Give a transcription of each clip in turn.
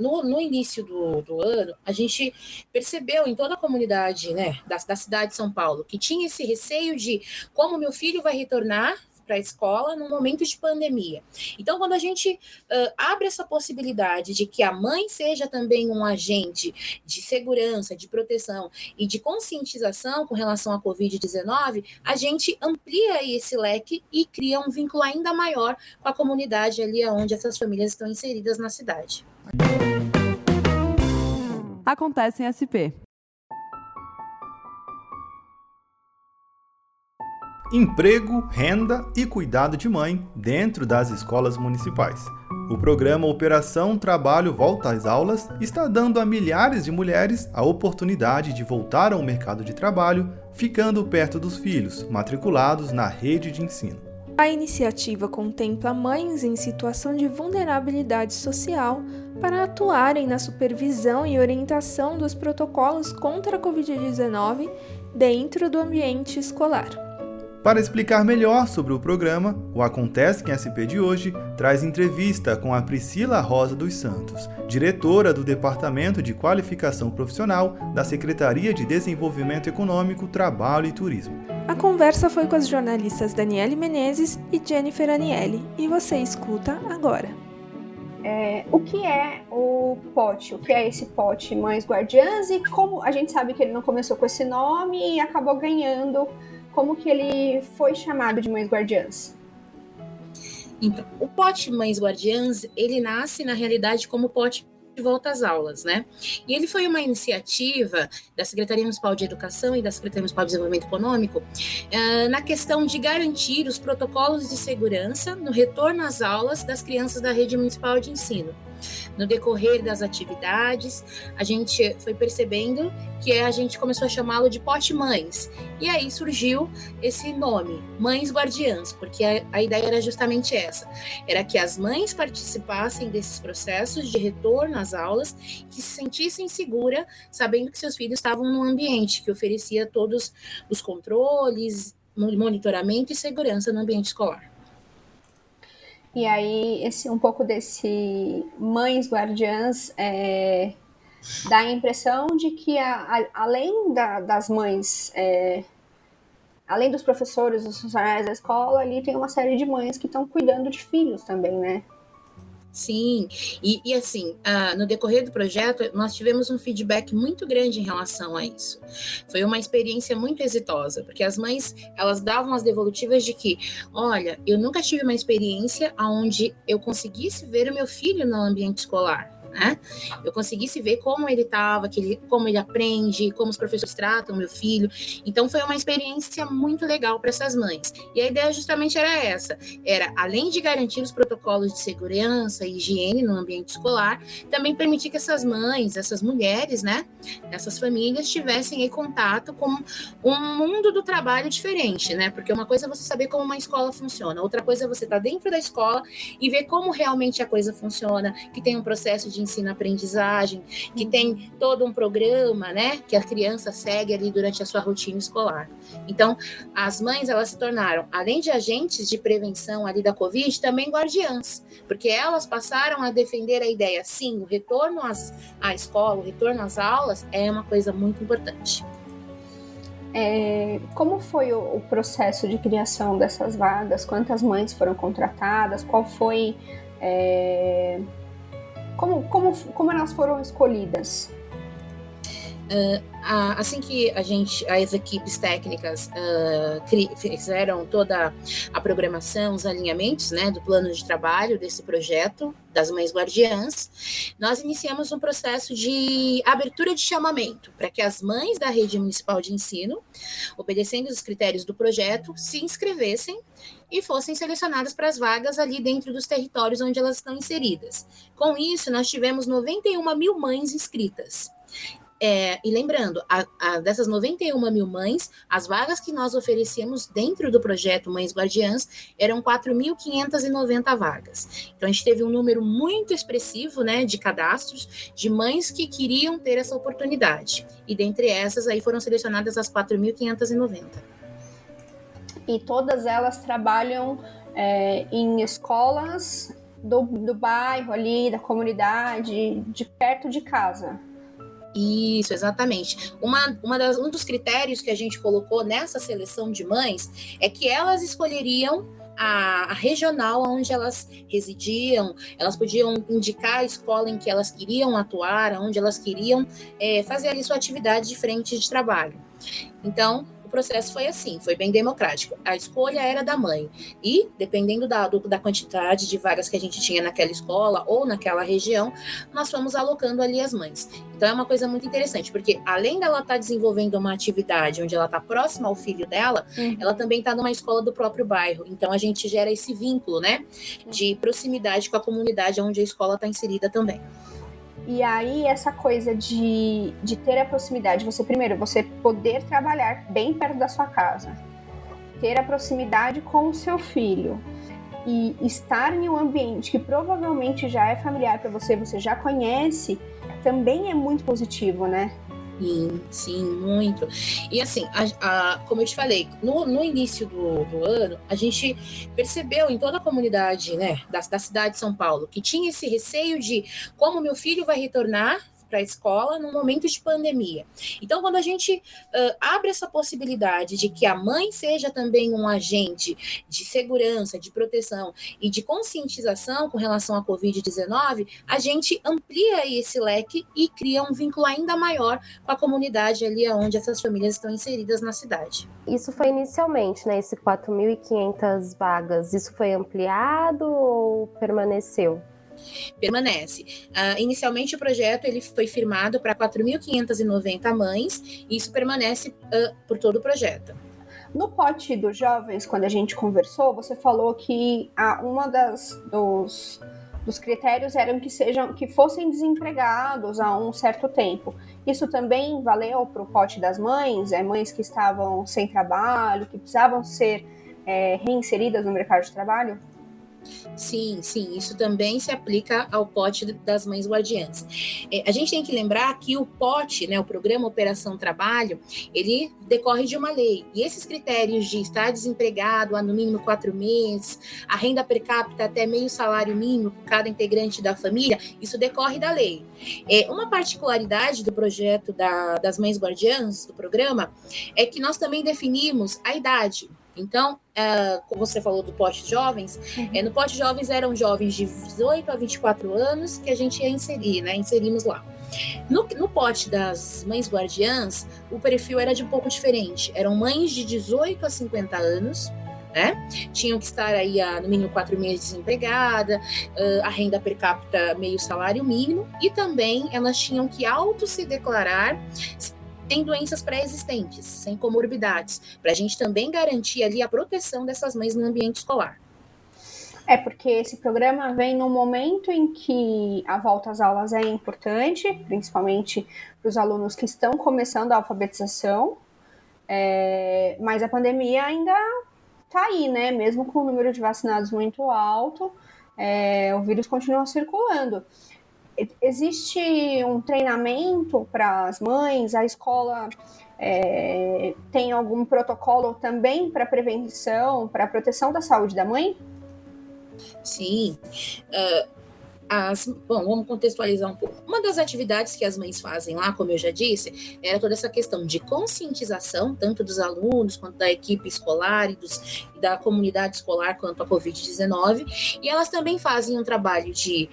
no, no início do, do, ano, a gente percebeu em toda a comunidade né, da, da cidade de São Paulo que tinha esse receio de como meu filho vai retornar para a escola no momento de pandemia. Então, quando a gente uh, abre essa possibilidade de que a mãe seja também um agente de segurança, de proteção e de conscientização com relação à Covid-19, a gente amplia esse leque e cria um vínculo ainda maior com a comunidade ali onde essas famílias estão inseridas na cidade. Acontece em SP. Emprego, renda e cuidado de mãe dentro das escolas municipais. O programa Operação Trabalho Volta às Aulas está dando a milhares de mulheres a oportunidade de voltar ao mercado de trabalho, ficando perto dos filhos matriculados na rede de ensino. A iniciativa contempla mães em situação de vulnerabilidade social para atuarem na supervisão e orientação dos protocolos contra a Covid-19 dentro do ambiente escolar. Para explicar melhor sobre o programa, o Acontece em SP de hoje traz entrevista com a Priscila Rosa dos Santos, diretora do Departamento de Qualificação Profissional da Secretaria de Desenvolvimento Econômico, Trabalho e Turismo. A conversa foi com as jornalistas Daniele Menezes e Jennifer Aniele, e você escuta agora. É, o que é o pote? O que é esse pote Mães Guardiãs e como a gente sabe que ele não começou com esse nome e acabou ganhando como que ele foi chamado de Mães Guardiãs? Então, o pote Mães Guardiãs, ele nasce na realidade como pote de volta às aulas, né? E ele foi uma iniciativa da Secretaria Municipal de Educação e da Secretaria Municipal de Desenvolvimento Econômico uh, na questão de garantir os protocolos de segurança no retorno às aulas das crianças da rede municipal de ensino. No decorrer das atividades, a gente foi percebendo que a gente começou a chamá-lo de pote mães. E aí surgiu esse nome, Mães Guardiãs, porque a, a ideia era justamente essa: era que as mães participassem desses processos de retorno às aulas, que se sentissem seguras, sabendo que seus filhos estavam num ambiente que oferecia todos os controles, monitoramento e segurança no ambiente escolar. E aí, esse, um pouco desse mães guardiãs é, dá a impressão de que, a, a, além da, das mães, é, além dos professores, dos funcionários da escola, ali tem uma série de mães que estão cuidando de filhos também, né? Sim, e, e assim, uh, no decorrer do projeto, nós tivemos um feedback muito grande em relação a isso. Foi uma experiência muito exitosa, porque as mães, elas davam as devolutivas de que, olha, eu nunca tive uma experiência onde eu conseguisse ver o meu filho no ambiente escolar né? Eu conseguisse ver como ele estava, como ele aprende, como os professores tratam meu filho. Então foi uma experiência muito legal para essas mães. E a ideia justamente era essa: era além de garantir os protocolos de segurança e higiene no ambiente escolar, também permitir que essas mães, essas mulheres, né, essas famílias tivessem contato com um mundo do trabalho diferente, né? Porque uma coisa é você saber como uma escola funciona, outra coisa é você estar tá dentro da escola e ver como realmente a coisa funciona, que tem um processo de de ensino-aprendizagem, que tem todo um programa, né, que a criança segue ali durante a sua rotina escolar. Então, as mães, elas se tornaram, além de agentes de prevenção ali da Covid, também guardiãs, porque elas passaram a defender a ideia, sim, o retorno às, à escola, o retorno às aulas é uma coisa muito importante. É, como foi o, o, processo de criação dessas vagas? Quantas mães foram contratadas? Qual foi é, como, como, como elas foram escolhidas? Uh, assim que a gente, as equipes técnicas uh, fizeram toda a programação, os alinhamentos né, do plano de trabalho desse projeto das mães guardiãs, nós iniciamos um processo de abertura de chamamento para que as mães da rede municipal de ensino, obedecendo os critérios do projeto, se inscrevessem e fossem selecionadas para as vagas ali dentro dos territórios onde elas estão inseridas. Com isso, nós tivemos 91 mil mães inscritas. É, e lembrando, a, a, dessas 91 mil mães, as vagas que nós oferecemos dentro do projeto Mães Guardiãs eram 4.590 vagas. Então, a gente teve um número muito expressivo né, de cadastros de mães que queriam ter essa oportunidade. E dentre essas, aí foram selecionadas as 4.590 e todas elas trabalham é, em escolas do, do bairro ali, da comunidade, de perto de casa. Isso, exatamente. Uma, uma das, um dos critérios que a gente colocou nessa seleção de mães é que elas escolheriam a, a, regional onde elas residiam, elas podiam indicar a escola em que elas queriam atuar, onde elas queriam é, fazer ali sua atividade de frente de trabalho. Então, processo foi assim, foi bem democrático. A escolha era da mãe. E, dependendo da, do, da quantidade de vagas que a gente tinha naquela escola ou naquela região, nós fomos alocando ali as mães. Então é uma coisa muito interessante, porque além dela estar tá desenvolvendo uma atividade onde ela está próxima ao filho dela, uhum. ela também está numa escola do próprio bairro. Então a gente gera esse vínculo, né, de proximidade com a comunidade onde a escola está inserida também. E aí, essa coisa de, de ter a proximidade, você primeiro, você poder trabalhar bem perto da sua casa, ter a proximidade com o seu filho e estar em um ambiente que provavelmente já é familiar para você, você já conhece, também é muito positivo, né? Sim, sim, muito. E assim, a, a, como eu te falei, no, no início do, do, ano, a gente percebeu em toda a comunidade né, da, da cidade de São Paulo que tinha esse receio de como meu filho vai retornar para a escola no momento de pandemia. Então, quando a gente uh, abre essa possibilidade de que a mãe seja também um agente de segurança, de proteção e de conscientização com relação à Covid-19, a gente amplia esse leque e cria um vínculo ainda maior com a comunidade ali onde essas famílias estão inseridas na cidade. Isso foi inicialmente, né? Esse 4.500 vagas, isso foi ampliado ou permaneceu? Permanece. Uh, inicialmente o projeto ele foi firmado para 4.590 mães e isso permanece uh, por todo o projeto. No pote dos jovens, quando a gente conversou, você falou que a, uma das dos, dos critérios eram que sejam que fossem desempregados há um certo tempo. Isso também valeu para o pote das mães, é mães que estavam sem trabalho, que precisavam ser é, reinseridas no mercado de trabalho? Sim, sim, isso também se aplica ao pote das mães guardiãs. É, a gente tem que lembrar que o pote, né, o programa Operação Trabalho, ele decorre de uma lei. E esses critérios de estar desempregado há no mínimo quatro meses, a renda per capita até meio salário mínimo por cada integrante da família, isso decorre da lei. É, uma particularidade do projeto da, das mães guardiãs, do programa, é que nós também definimos a idade. Então, uh, como você falou do pote jovens, uhum. é, no pote jovens eram jovens de 18 a 24 anos que a gente ia inserir, né? Inserimos lá. No, no pote das mães guardiãs, o perfil era de um pouco diferente. Eram mães de 18 a 50 anos, né? Tinham que estar aí há no mínimo quatro meses desempregada, a renda per capita meio salário mínimo, e também elas tinham que auto se declarar tem doenças pré-existentes, sem comorbidades, para a gente também garantir ali a proteção dessas mães no ambiente escolar. É porque esse programa vem no momento em que a volta às aulas é importante, principalmente para os alunos que estão começando a alfabetização, é, mas a pandemia ainda está aí, né? Mesmo com o número de vacinados muito alto, é, o vírus continua circulando existe um treinamento para as mães? A escola é, tem algum protocolo também para prevenção, para proteção da saúde da mãe? Sim. Uh, as, bom, vamos contextualizar um pouco. Uma das atividades que as mães fazem lá, como eu já disse, era toda essa questão de conscientização, tanto dos alunos quanto da equipe escolar e, dos, e da comunidade escolar quanto à Covid-19. E elas também fazem um trabalho de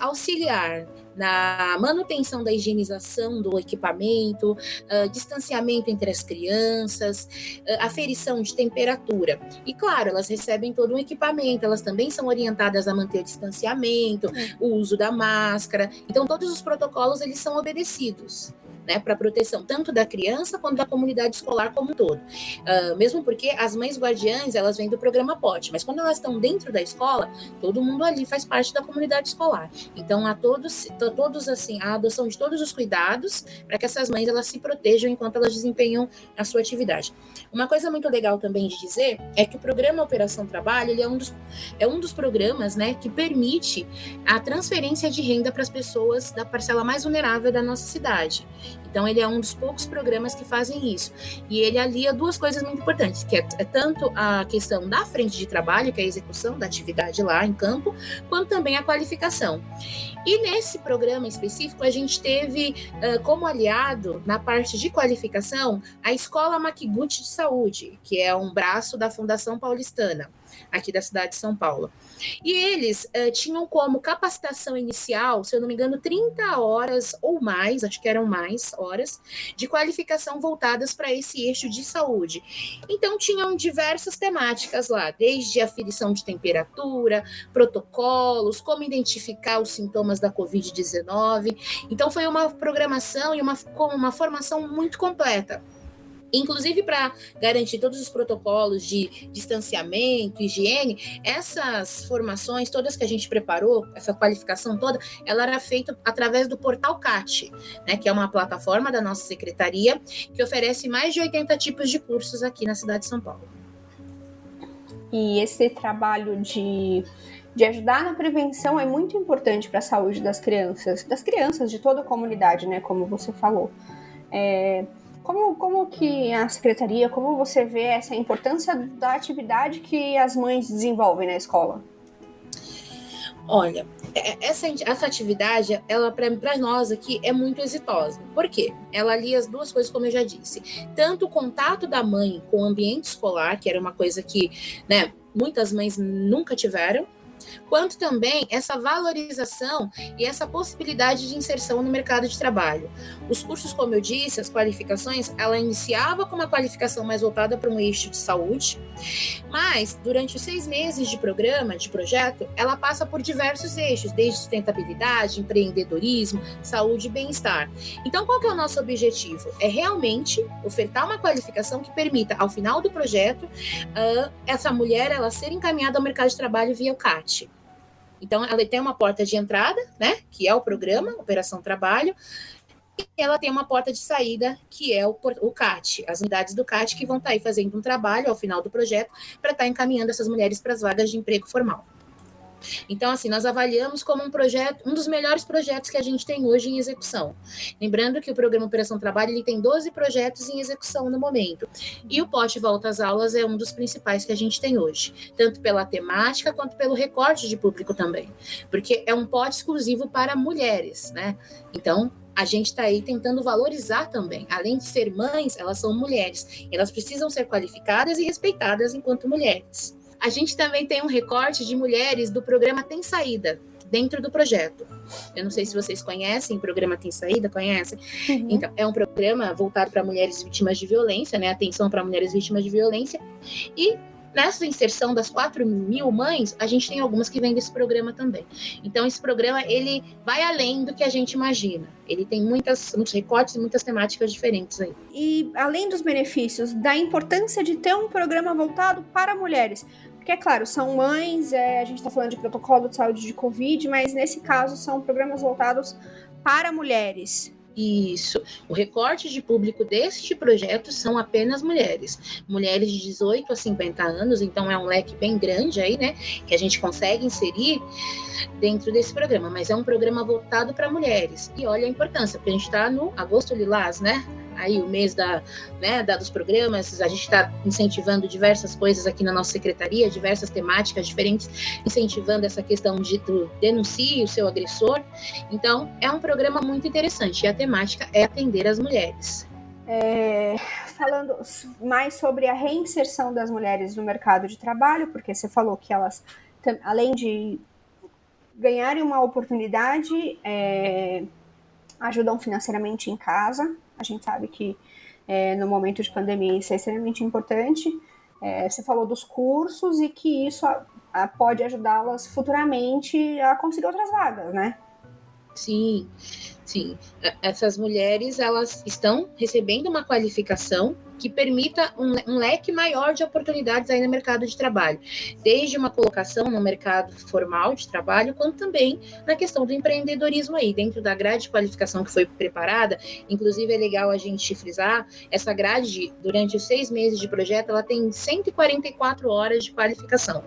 auxiliar na manutenção da higienização do equipamento, uh, distanciamento entre as crianças, uh, aferição de temperatura. E claro, elas recebem todo um equipamento, elas também são orientadas a manter o distanciamento, o uso da máscara. Então todos os protocolos eles são obedecidos né, para proteção tanto da criança quanto da comunidade escolar como um todo. Uh, mesmo porque as mães guardiães, elas vêm do programa POT, mas quando elas estão dentro da escola, todo mundo ali faz parte da comunidade escolar. Então, há todos, todos assim, a adoção de todos os cuidados para que essas mães elas se protejam enquanto elas desempenham a sua atividade. Uma coisa muito legal também de dizer é que o programa Operação Trabalho, ele é um dos, é um dos programas, né, que permite a transferência de renda para as pessoas da parcela mais vulnerável da nossa cidade. Então, ele é um dos poucos programas que fazem isso. E ele alia duas coisas muito importantes, que é, é tanto a questão da frente de trabalho, que é a execução da atividade lá em campo, quanto também a qualificação. E nesse programa específico, a gente teve uh, como aliado, na parte de qualificação, a Escola Maquiguti de Saúde, que é um braço da Fundação Paulistana aqui da cidade de São Paulo. E eles uh, tinham como capacitação inicial, se eu não me engano, 30 horas ou mais, acho que eram mais horas, de qualificação voltadas para esse eixo de saúde. Então, tinham diversas temáticas lá, desde aferição de temperatura, protocolos, como identificar os sintomas da Covid-19. Então, foi uma programação e uma, uma formação muito completa inclusive para garantir todos os protocolos de distanciamento, higiene, essas formações todas que a gente preparou, essa qualificação toda, ela era feita através do portal CAT, né, que é uma plataforma da nossa secretaria que oferece mais de 80 tipos de cursos aqui na cidade de São Paulo. E esse trabalho de de ajudar na prevenção é muito importante para a saúde das crianças, das crianças de toda a comunidade, né? Como você falou. É, como, como que a secretaria, como você vê essa importância da atividade que as mães desenvolvem na escola? Olha, é, essa, essa atividade, ela para nós aqui é muito exitosa. Por quê? Ela alia as duas coisas, como eu já disse. Tanto o contato da mãe com o ambiente escolar, que era uma coisa que né, muitas mães nunca tiveram, quanto também essa valorização e essa possibilidade de inserção no mercado de trabalho. Os cursos, como eu disse, as qualificações, ela iniciava com uma qualificação mais voltada para um eixo de saúde, mas durante os seis meses de programa, de projeto, ela passa por diversos eixos, desde sustentabilidade, empreendedorismo, saúde e bem-estar. Então, qual que é o nosso objetivo? É realmente ofertar uma qualificação que permita, ao final do projeto, uh, essa mulher ela ser encaminhada ao mercado de trabalho via o CAT. Então, ela tem uma porta de entrada, né, que é o programa Operação Trabalho, e ela tem uma porta de saída, que é o, o CAT, as unidades do CAT que vão estar tá aí fazendo um trabalho ao final do projeto para estar tá encaminhando essas mulheres para as vagas de emprego formal. Então, assim, nós avaliamos como um projeto, um dos melhores projetos que a gente tem hoje em execução. Lembrando que o programa Operação Trabalho ele tem 12 projetos em execução no momento. E o pote Volta às Aulas é um dos principais que a gente tem hoje, tanto pela temática quanto pelo recorte de público também. Porque é um pote exclusivo para mulheres, né? Então, a gente está aí tentando valorizar também. Além de ser mães, elas são mulheres. Elas precisam ser qualificadas e respeitadas enquanto mulheres. A gente também tem um recorte de mulheres do programa Tem Saída, dentro do projeto. Eu não sei se vocês conhecem, o programa Tem Saída, conhecem? Uhum. Então, é um programa voltado para mulheres vítimas de violência, né? Atenção para mulheres vítimas de violência. E nessa inserção das 4 mil mães, a gente tem algumas que vêm desse programa também. Então, esse programa, ele vai além do que a gente imagina. Ele tem muitas, muitos recortes e muitas temáticas diferentes aí. E, além dos benefícios, da importância de ter um programa voltado para mulheres. Porque, é claro, são mães, é, a gente está falando de protocolo de saúde de Covid, mas nesse caso são programas voltados para mulheres. Isso. O recorte de público deste projeto são apenas mulheres. Mulheres de 18 a 50 anos, então é um leque bem grande aí, né? Que a gente consegue inserir dentro desse programa. Mas é um programa voltado para mulheres. E olha a importância, porque a gente está no agosto lilás, né? Aí o mês da, né, da dos programas, a gente está incentivando diversas coisas aqui na nossa secretaria, diversas temáticas diferentes, incentivando essa questão de do, denuncie o seu agressor. Então, é um programa muito interessante e a temática é atender as mulheres. É, falando mais sobre a reinserção das mulheres no mercado de trabalho, porque você falou que elas, além de ganharem uma oportunidade, é, ajudam financeiramente em casa, a gente sabe que é, no momento de pandemia isso é extremamente importante. É, você falou dos cursos e que isso a, a, pode ajudá-las futuramente a conseguir outras vagas, né? Sim, sim. Essas mulheres elas estão recebendo uma qualificação que permita um, um, leque maior de oportunidades aí no mercado de trabalho, desde uma colocação no mercado formal de trabalho, quanto também na questão do empreendedorismo aí, dentro da grade de qualificação que foi preparada, inclusive é legal a gente frisar, essa grade, durante os seis meses de projeto, ela tem 144 horas de qualificação.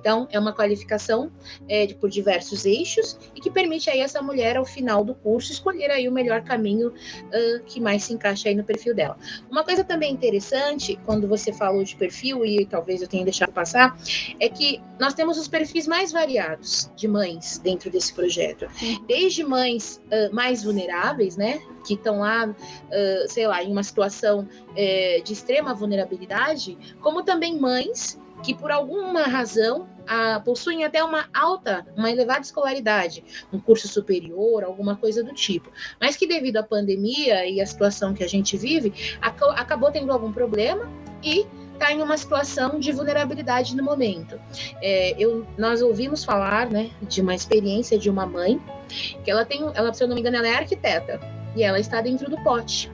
Então, é uma qualificação é, de, por diversos eixos e que permite aí essa mulher, ao final do curso, escolher aí o melhor caminho uh, que mais se encaixa aí no perfil dela. Uma coisa também interessante, quando você falou de perfil, e talvez eu tenha deixado passar, é que nós temos os perfis mais variados de mães dentro desse projeto. Desde mães uh, mais vulneráveis, né? Que estão lá, uh, sei lá, em uma situação uh, de extrema vulnerabilidade, como também mães que por alguma razão a, possuem até uma alta, uma elevada escolaridade, um curso superior, alguma coisa do tipo, mas que devido à pandemia e à situação que a gente vive, ac acabou tendo algum problema e está em uma situação de vulnerabilidade no momento. É, eu, nós ouvimos falar, né, de uma experiência de uma mãe que ela tem, ela se eu não me engano, ela é arquiteta e ela está dentro do pote.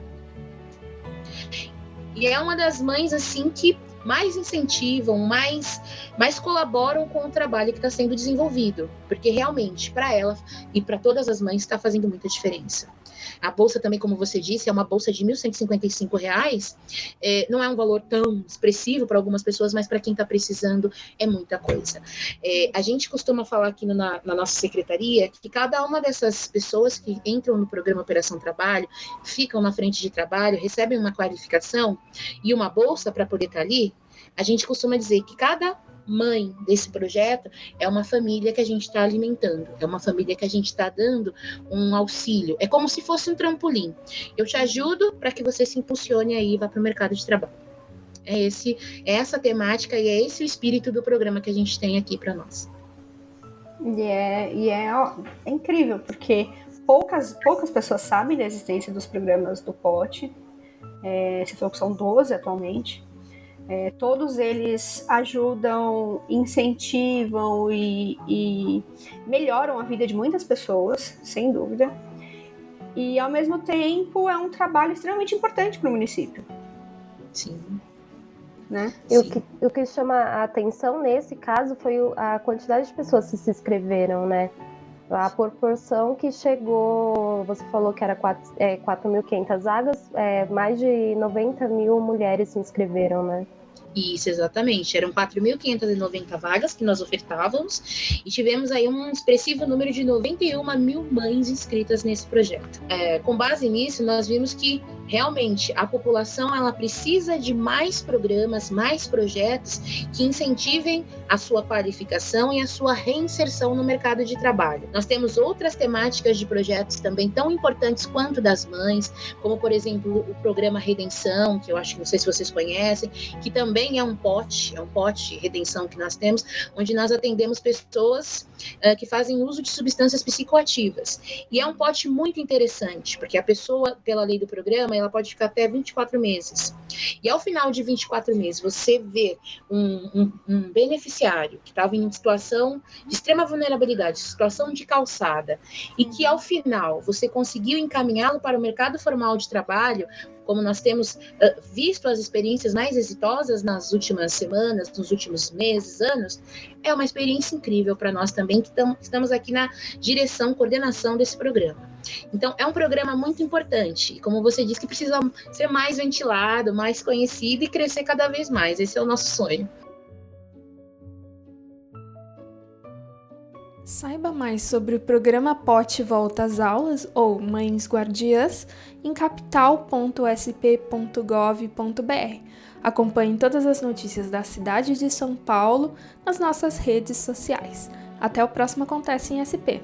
E é uma das mães assim que mais incentivam, mais, mais colaboram com o trabalho que está sendo desenvolvido, porque realmente para ela e para todas as mães está fazendo muita diferença. A bolsa também, como você disse, é uma bolsa de R$ 1.155. É, não é um valor tão expressivo para algumas pessoas, mas para quem está precisando é muita coisa. É, a gente costuma falar aqui na, na, nossa secretaria que cada uma dessas pessoas que entram no programa Operação Trabalho, ficam na frente de trabalho, recebem uma qualificação e uma bolsa para poder estar tá ali, a gente costuma dizer que cada mãe desse projeto é uma família que a gente está alimentando, é uma família que a gente está dando um auxílio. É como se fosse um trampolim. Eu te ajudo para que você se impulsione aí e vá para o mercado de trabalho. É, esse, é essa temática e é esse o espírito do programa que a gente tem aqui para nós. E, é, e é, ó, é incrível, porque poucas, poucas pessoas sabem da existência dos programas do POT. É, você falou que são 12 atualmente. É, todos eles ajudam, incentivam e, e, melhoram a vida de muitas pessoas, sem dúvida. E ao mesmo tempo é um trabalho extremamente importante para o município. Sim. Né? E o que, o que chama a atenção nesse caso foi a quantidade de pessoas que se inscreveram, né? A proporção que chegou, você falou que era 4.500 é, vagas, é, mais de 90 mil mulheres se inscreveram, né? Isso, exatamente. Eram 4.590 vagas que nós ofertávamos e tivemos aí um expressivo número de 91 mil mães inscritas nesse projeto. É, com base nisso, nós vimos que realmente a população ela precisa de mais programas, mais projetos que incentivem a sua qualificação e a sua reinserção no mercado de trabalho. Nós temos outras temáticas de projetos também tão importantes quanto das mães, como por exemplo o programa Redenção, que eu acho que não sei se vocês conhecem, que também é um pote, é um pote de redenção que nós temos, onde nós atendemos pessoas uh, que fazem uso de substâncias psicoativas. E é um pote muito interessante, porque a pessoa, pela lei do programa, ela pode ficar até 24 meses. E ao final de 24 meses, você vê um, um, um beneficiário que estava em situação de extrema vulnerabilidade, situação de calçada, e que ao final você conseguiu encaminhá-lo para o mercado formal de trabalho, como nós temos uh, visto as experiências mais exitosas nas últimas semanas, nos últimos meses, anos, é uma experiência incrível para nós também que tam, estamos aqui na direção, coordenação desse programa. Então, é um programa muito importante, como você disse, que precisa ser mais ventilado, mais conhecido e crescer cada vez mais. Esse é o nosso sonho. Saiba mais sobre o programa POT Volta às Aulas ou Mães Guardiãs em capital.sp.gov.br. Acompanhe todas as notícias da cidade de São Paulo nas nossas redes sociais. Até o próximo Acontece em SP.